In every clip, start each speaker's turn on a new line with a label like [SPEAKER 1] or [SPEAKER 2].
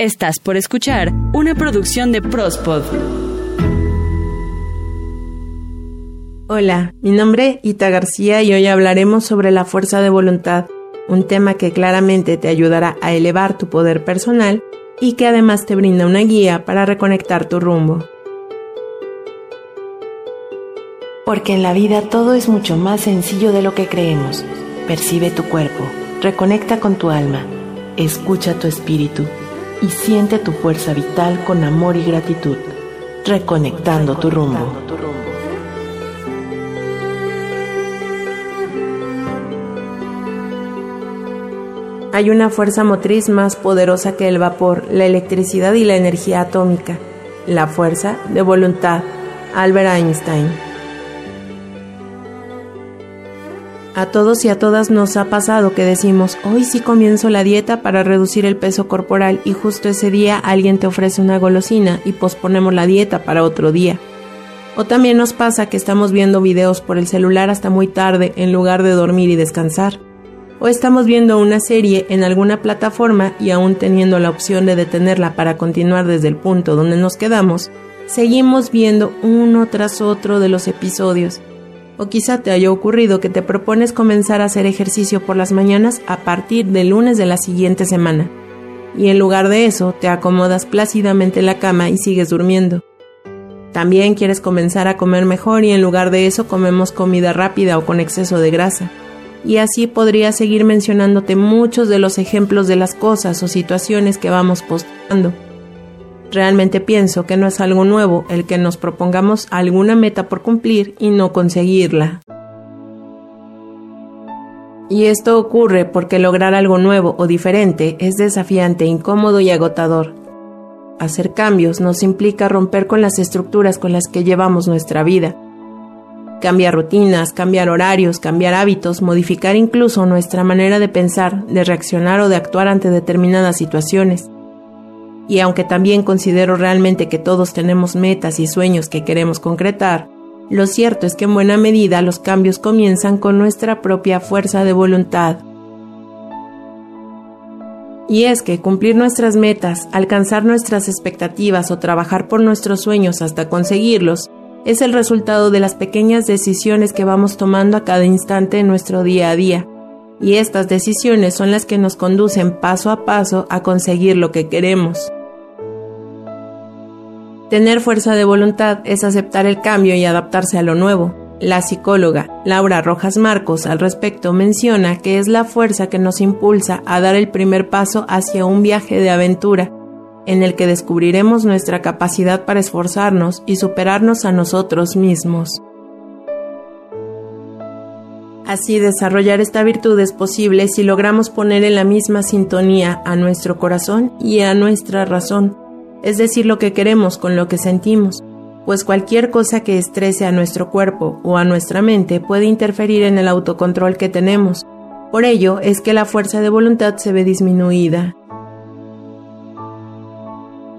[SPEAKER 1] Estás por escuchar una producción de Prospod.
[SPEAKER 2] Hola, mi nombre es Ita García y hoy hablaremos sobre la fuerza de voluntad, un tema que claramente te ayudará a elevar tu poder personal y que además te brinda una guía para reconectar tu rumbo.
[SPEAKER 3] Porque en la vida todo es mucho más sencillo de lo que creemos. Percibe tu cuerpo, reconecta con tu alma, escucha tu espíritu y siente tu fuerza vital con amor y gratitud, reconectando tu rumbo.
[SPEAKER 2] Hay una fuerza motriz más poderosa que el vapor, la electricidad y la energía atómica, la fuerza de voluntad. Albert Einstein. A todos y a todas nos ha pasado que decimos, hoy sí comienzo la dieta para reducir el peso corporal y justo ese día alguien te ofrece una golosina y posponemos la dieta para otro día. O también nos pasa que estamos viendo videos por el celular hasta muy tarde en lugar de dormir y descansar. O estamos viendo una serie en alguna plataforma y aún teniendo la opción de detenerla para continuar desde el punto donde nos quedamos, seguimos viendo uno tras otro de los episodios o quizá te haya ocurrido que te propones comenzar a hacer ejercicio por las mañanas a partir del lunes de la siguiente semana. Y en lugar de eso, te acomodas plácidamente en la cama y sigues durmiendo. También quieres comenzar a comer mejor y en lugar de eso comemos comida rápida o con exceso de grasa. Y así podría seguir mencionándote muchos de los ejemplos de las cosas o situaciones que vamos postando Realmente pienso que no es algo nuevo el que nos propongamos alguna meta por cumplir y no conseguirla. Y esto ocurre porque lograr algo nuevo o diferente es desafiante, incómodo y agotador. Hacer cambios nos implica romper con las estructuras con las que llevamos nuestra vida. Cambiar rutinas, cambiar horarios, cambiar hábitos, modificar incluso nuestra manera de pensar, de reaccionar o de actuar ante determinadas situaciones y aunque también considero realmente que todos tenemos metas y sueños que queremos concretar, lo cierto es que en buena medida los cambios comienzan con nuestra propia fuerza de voluntad. Y es que cumplir nuestras metas, alcanzar nuestras expectativas o trabajar por nuestros sueños hasta conseguirlos, es el resultado de las pequeñas decisiones que vamos tomando a cada instante en nuestro día a día. Y estas decisiones son las que nos conducen paso a paso a conseguir lo que queremos. Tener fuerza de voluntad es aceptar el cambio y adaptarse a lo nuevo. La psicóloga Laura Rojas Marcos al respecto menciona que es la fuerza que nos impulsa a dar el primer paso hacia un viaje de aventura, en el que descubriremos nuestra capacidad para esforzarnos y superarnos a nosotros mismos. Así desarrollar esta virtud es posible si logramos poner en la misma sintonía a nuestro corazón y a nuestra razón es decir, lo que queremos con lo que sentimos, pues cualquier cosa que estrese a nuestro cuerpo o a nuestra mente puede interferir en el autocontrol que tenemos. Por ello es que la fuerza de voluntad se ve disminuida.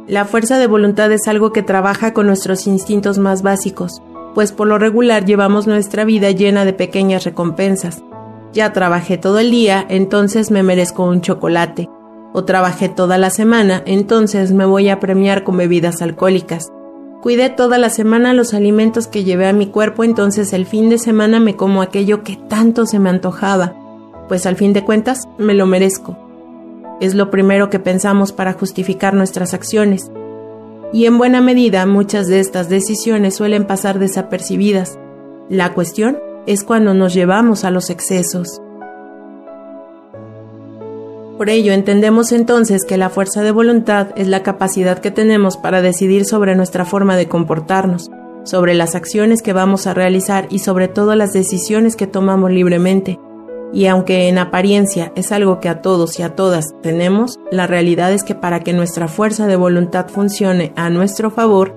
[SPEAKER 2] La fuerza de voluntad es algo que trabaja con nuestros instintos más básicos, pues por lo regular llevamos nuestra vida llena de pequeñas recompensas. Ya trabajé todo el día, entonces me merezco un chocolate o trabajé toda la semana, entonces me voy a premiar con bebidas alcohólicas. Cuidé toda la semana los alimentos que llevé a mi cuerpo, entonces el fin de semana me como aquello que tanto se me antojaba, pues al fin de cuentas me lo merezco. Es lo primero que pensamos para justificar nuestras acciones. Y en buena medida muchas de estas decisiones suelen pasar desapercibidas. La cuestión es cuando nos llevamos a los excesos. Por ello, entendemos entonces que la fuerza de voluntad es la capacidad que tenemos para decidir sobre nuestra forma de comportarnos, sobre las acciones que vamos a realizar y sobre todo las decisiones que tomamos libremente. Y aunque en apariencia es algo que a todos y a todas tenemos, la realidad es que para que nuestra fuerza de voluntad funcione a nuestro favor,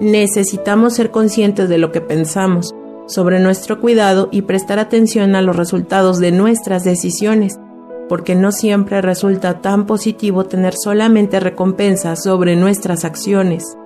[SPEAKER 2] necesitamos ser conscientes de lo que pensamos, sobre nuestro cuidado y prestar atención a los resultados de nuestras decisiones porque no siempre resulta tan positivo tener solamente recompensas sobre nuestras acciones.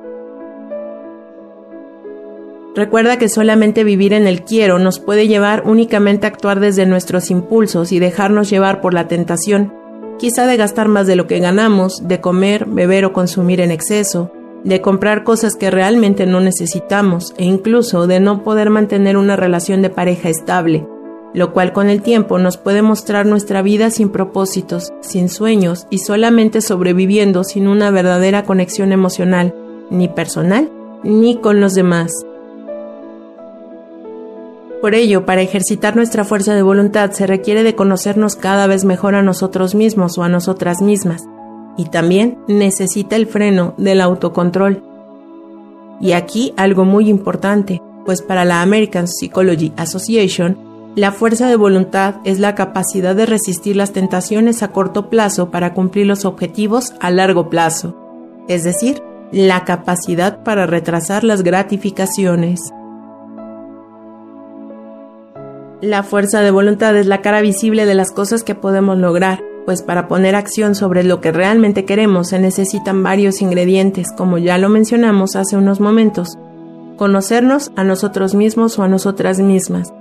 [SPEAKER 2] Recuerda que solamente vivir en el quiero nos puede llevar únicamente a actuar desde nuestros impulsos y dejarnos llevar por la tentación, quizá de gastar más de lo que ganamos, de comer, beber o consumir en exceso, de comprar cosas que realmente no necesitamos e incluso de no poder mantener una relación de pareja estable, lo cual con el tiempo nos puede mostrar nuestra vida sin propósitos, sin sueños y solamente sobreviviendo sin una verdadera conexión emocional, ni personal, ni con los demás. Por ello, para ejercitar nuestra fuerza de voluntad se requiere de conocernos cada vez mejor a nosotros mismos o a nosotras mismas, y también necesita el freno del autocontrol. Y aquí algo muy importante, pues para la American Psychology Association, la fuerza de voluntad es la capacidad de resistir las tentaciones a corto plazo para cumplir los objetivos a largo plazo, es decir, la capacidad para retrasar las gratificaciones. La fuerza de voluntad es la cara visible de las cosas que podemos lograr, pues para poner acción sobre lo que realmente queremos se necesitan varios ingredientes, como ya lo mencionamos hace unos momentos. Conocernos a nosotros mismos o a nosotras mismas.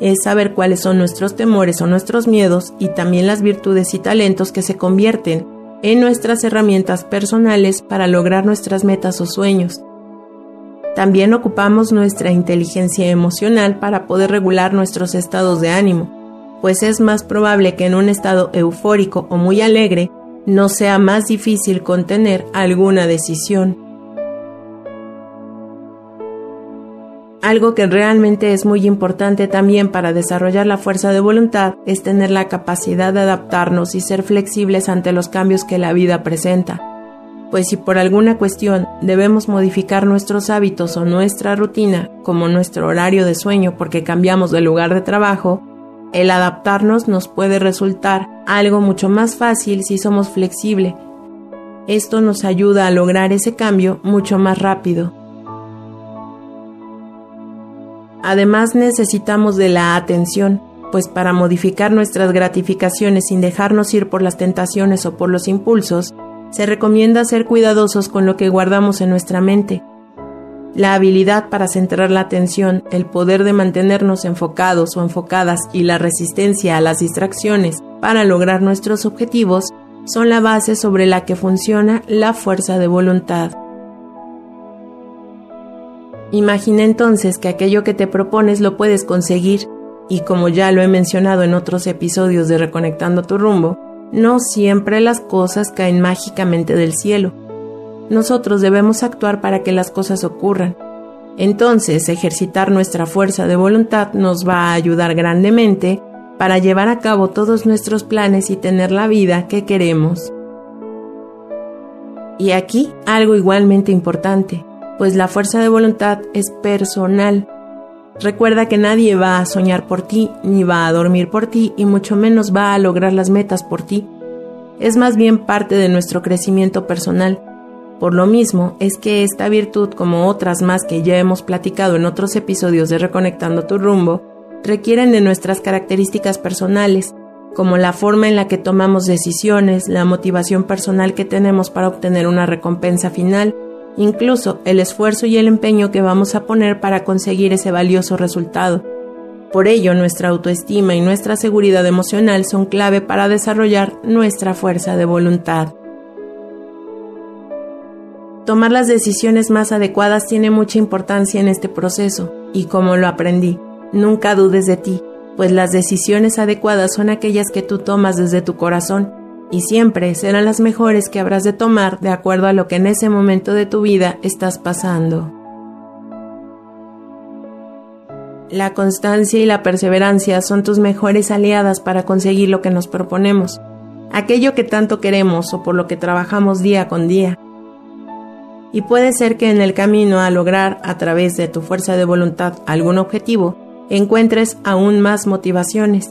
[SPEAKER 2] Es saber cuáles son nuestros temores o nuestros miedos y también las virtudes y talentos que se convierten en nuestras herramientas personales para lograr nuestras metas o sueños. También ocupamos nuestra inteligencia emocional para poder regular nuestros estados de ánimo pues es más probable que en un estado eufórico o muy alegre no sea más difícil contener alguna decisión. Algo que realmente es muy importante también para desarrollar la fuerza de voluntad es tener la capacidad de adaptarnos y ser flexibles ante los cambios que la vida presenta. Pues si por alguna cuestión debemos modificar nuestros hábitos o nuestra rutina, como nuestro horario de sueño porque cambiamos de lugar de trabajo, el adaptarnos nos puede resultar algo mucho más fácil si somos flexibles. Esto nos ayuda a lograr ese cambio mucho más rápido. Además necesitamos de la atención, pues para modificar nuestras gratificaciones sin dejarnos ir por las tentaciones o por los impulsos, se recomienda ser cuidadosos con lo que guardamos en nuestra mente la habilidad para centrar la atención, el poder de mantenernos enfocados o enfocadas y la resistencia a las distracciones para lograr nuestros objetivos son la base sobre la que funciona la fuerza de voluntad. Imagina entonces que aquello que te propones lo puedes conseguir y como ya lo he mencionado en otros episodios de Reconectando tu rumbo, no siempre las cosas caen mágicamente del cielo nosotros debemos actuar para que las cosas ocurran. Entonces, ejercitar nuestra fuerza de voluntad nos va a ayudar grandemente para llevar a cabo todos nuestros planes y tener la vida que queremos. Y aquí algo igualmente importante, pues la fuerza de voluntad es personal. Recuerda que nadie va a soñar por ti, ni va a dormir por ti, y mucho menos va a lograr las metas por ti. Es más bien parte de nuestro crecimiento personal por lo mismo es que esta virtud, como otras más que ya hemos platicado en otros episodios de Reconectando tu rumbo, requieren de nuestras características personales, como la forma en la que tomamos decisiones, la motivación personal que tenemos para obtener una recompensa final, incluso el esfuerzo y el empeño que vamos a poner para conseguir ese valioso resultado. Por ello, nuestra autoestima y nuestra seguridad emocional son clave para desarrollar nuestra fuerza de voluntad. Tomar las decisiones más adecuadas tiene mucha importancia en este proceso, y como lo aprendí, nunca dudes de ti, pues las decisiones adecuadas son aquellas que tú tomas desde tu corazón, y siempre serán las mejores que habrás de tomar de acuerdo a lo que en ese momento de tu vida estás pasando. La constancia y la perseverancia son tus mejores aliadas para conseguir lo que nos proponemos, aquello que tanto queremos o por lo que trabajamos día con día y puede ser que en el camino a lograr a través de tu fuerza de voluntad algún objetivo, encuentres aún más motivaciones.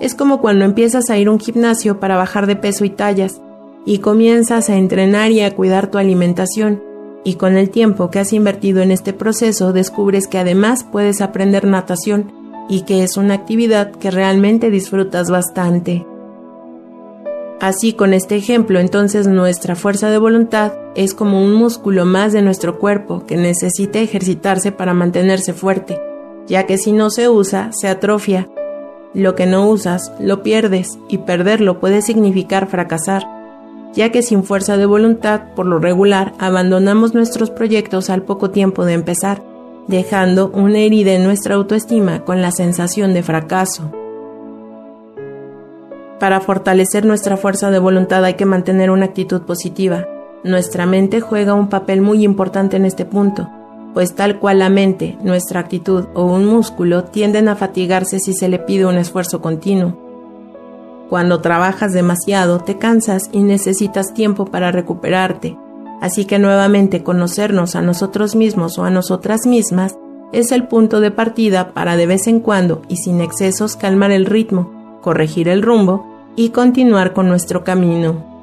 [SPEAKER 2] Es como cuando empiezas a ir a un gimnasio para bajar de peso y tallas, y comienzas a entrenar y a cuidar tu alimentación, y con el tiempo que has invertido en este proceso descubres que además puedes aprender natación y que es una actividad que realmente disfrutas bastante. Así con este ejemplo, entonces nuestra fuerza de voluntad es como un músculo más de nuestro cuerpo que necesita ejercitarse para mantenerse fuerte, ya que si no se usa, se atrofia. Lo que no usas, lo pierdes, y perderlo puede significar fracasar, ya que sin fuerza de voluntad, por lo regular, abandonamos nuestros proyectos al poco tiempo de empezar, dejando una herida en nuestra autoestima con la sensación de fracaso. Para fortalecer nuestra fuerza de voluntad hay que mantener una actitud positiva. Nuestra mente juega un papel muy importante en este punto, pues tal cual la mente, nuestra actitud o un músculo tienden a fatigarse si se le pide un esfuerzo continuo. Cuando trabajas demasiado te cansas y necesitas tiempo para recuperarte, así que nuevamente conocernos a nosotros mismos o a nosotras mismas es el punto de partida para de vez en cuando y sin excesos calmar el ritmo, corregir el rumbo y continuar con nuestro camino.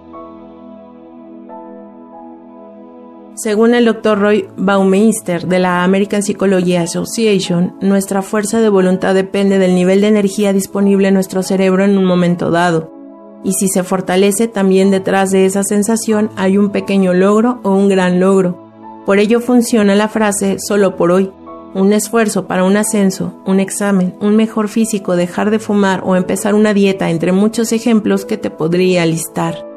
[SPEAKER 2] Según el Dr. Roy Baumeister de la American Psychology Association, nuestra fuerza de voluntad depende del nivel de energía disponible en nuestro cerebro en un momento dado. Y si se fortalece, también detrás de esa sensación hay un pequeño logro o un gran logro. Por ello funciona la frase solo por hoy. Un esfuerzo para un ascenso, un examen, un mejor físico, dejar de fumar o empezar una dieta, entre muchos ejemplos que te podría listar.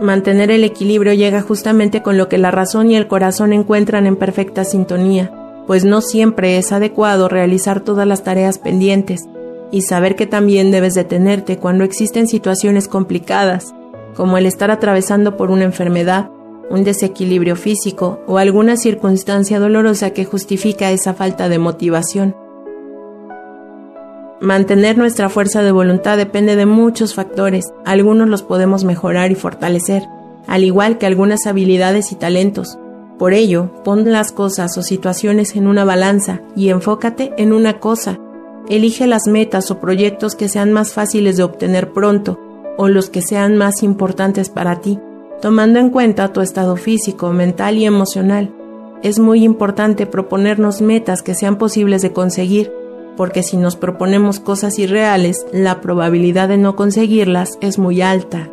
[SPEAKER 2] Mantener el equilibrio llega justamente con lo que la razón y el corazón encuentran en perfecta sintonía, pues no siempre es adecuado realizar todas las tareas pendientes y saber que también debes detenerte cuando existen situaciones complicadas, como el estar atravesando por una enfermedad, un desequilibrio físico o alguna circunstancia dolorosa que justifica esa falta de motivación. Mantener nuestra fuerza de voluntad depende de muchos factores, algunos los podemos mejorar y fortalecer, al igual que algunas habilidades y talentos. Por ello, pon las cosas o situaciones en una balanza y enfócate en una cosa. Elige las metas o proyectos que sean más fáciles de obtener pronto o los que sean más importantes para ti, tomando en cuenta tu estado físico, mental y emocional. Es muy importante proponernos metas que sean posibles de conseguir porque si nos proponemos cosas irreales, la probabilidad de no conseguirlas es muy alta.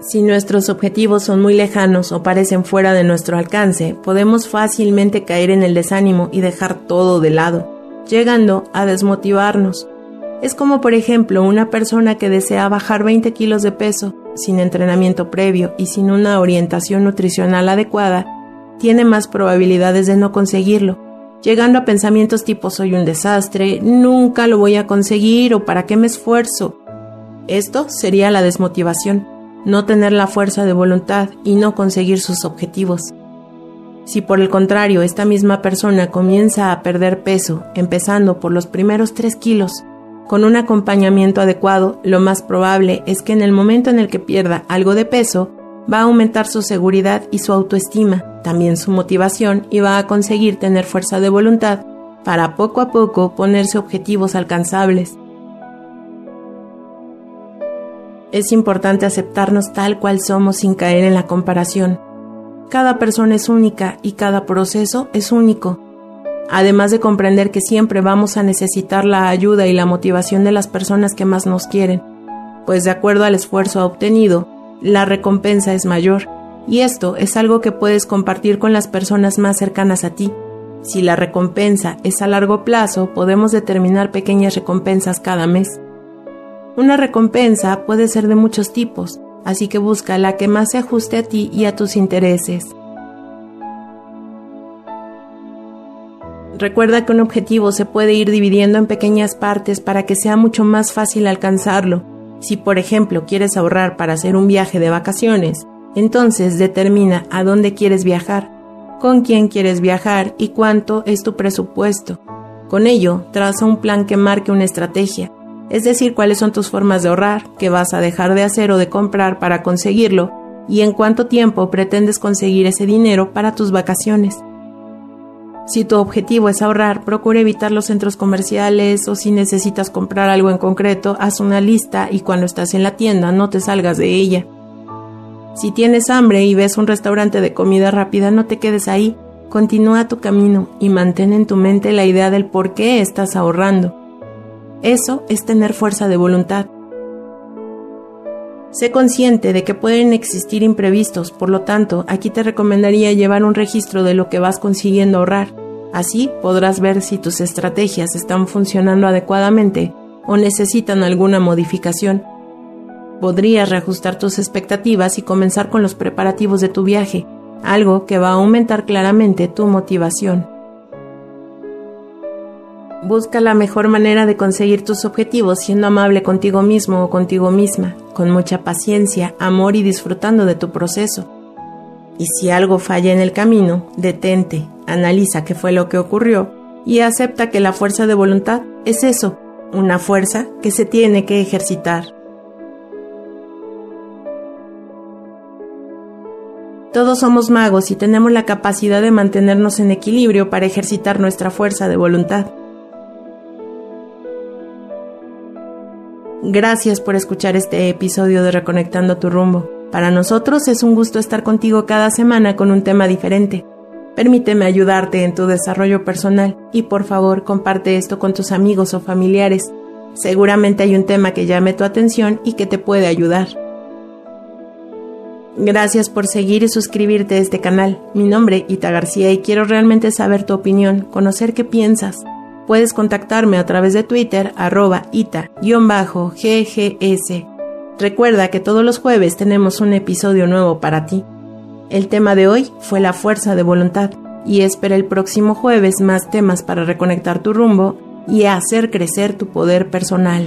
[SPEAKER 2] Si nuestros objetivos son muy lejanos o parecen fuera de nuestro alcance, podemos fácilmente caer en el desánimo y dejar todo de lado, llegando a desmotivarnos. Es como por ejemplo una persona que desea bajar 20 kilos de peso sin entrenamiento previo y sin una orientación nutricional adecuada, tiene más probabilidades de no conseguirlo, llegando a pensamientos tipo soy un desastre, nunca lo voy a conseguir o para qué me esfuerzo. Esto sería la desmotivación, no tener la fuerza de voluntad y no conseguir sus objetivos. Si por el contrario esta misma persona comienza a perder peso, empezando por los primeros 3 kilos, con un acompañamiento adecuado, lo más probable es que en el momento en el que pierda algo de peso, va a aumentar su seguridad y su autoestima, también su motivación y va a conseguir tener fuerza de voluntad para poco a poco ponerse objetivos alcanzables. Es importante aceptarnos tal cual somos sin caer en la comparación. Cada persona es única y cada proceso es único. Además de comprender que siempre vamos a necesitar la ayuda y la motivación de las personas que más nos quieren, pues de acuerdo al esfuerzo obtenido, la recompensa es mayor, y esto es algo que puedes compartir con las personas más cercanas a ti. Si la recompensa es a largo plazo, podemos determinar pequeñas recompensas cada mes. Una recompensa puede ser de muchos tipos, así que busca la que más se ajuste a ti y a tus intereses. Recuerda que un objetivo se puede ir dividiendo en pequeñas partes para que sea mucho más fácil alcanzarlo si por ejemplo quieres ahorrar para hacer un viaje de vacaciones, entonces determina a dónde quieres viajar, con quién quieres viajar y cuánto es tu presupuesto. Con ello, traza un plan que marque una estrategia, es decir, cuáles son tus formas de ahorrar, qué vas a dejar de hacer o de comprar para conseguirlo y en cuánto tiempo pretendes conseguir ese dinero para tus vacaciones. Si tu objetivo es ahorrar, procura evitar los centros comerciales o si necesitas comprar algo en concreto, haz una lista y cuando estás en la tienda no te salgas de ella. Si tienes hambre y ves un restaurante de comida rápida, no te quedes ahí, continúa tu camino y mantén en tu mente la idea del por qué estás ahorrando. Eso es tener fuerza de voluntad. Sé consciente de que pueden existir imprevistos, por lo tanto, aquí te recomendaría llevar un registro de lo que vas consiguiendo ahorrar Así podrás ver si tus estrategias están funcionando adecuadamente o necesitan alguna modificación. Podrías reajustar tus expectativas y comenzar con los preparativos de tu viaje, algo que va a aumentar claramente tu motivación. Busca la mejor manera de conseguir tus objetivos siendo amable contigo mismo o contigo misma, con mucha paciencia, amor y disfrutando de tu proceso. Y si algo falla en el camino, detente, analiza qué fue lo que ocurrió y acepta que la fuerza de voluntad es eso, una fuerza que se tiene que ejercitar. Todos somos magos y tenemos la capacidad de mantenernos en equilibrio para ejercitar nuestra fuerza de voluntad. Gracias por escuchar este episodio de Reconectando tu rumbo. Para nosotros es un gusto estar contigo cada semana con un tema diferente. Permíteme ayudarte en tu desarrollo personal y por favor comparte esto con tus amigos o familiares. Seguramente hay un tema que llame tu atención y que te puede ayudar. Gracias por seguir y suscribirte a este canal. Mi nombre Ita García y quiero realmente saber tu opinión, conocer qué piensas. Puedes contactarme a través de Twitter arroba ita-ggs. Recuerda que todos los jueves tenemos un episodio nuevo para ti. El tema de hoy fue la fuerza de voluntad y espera el próximo jueves más temas para reconectar tu rumbo y hacer crecer tu poder personal.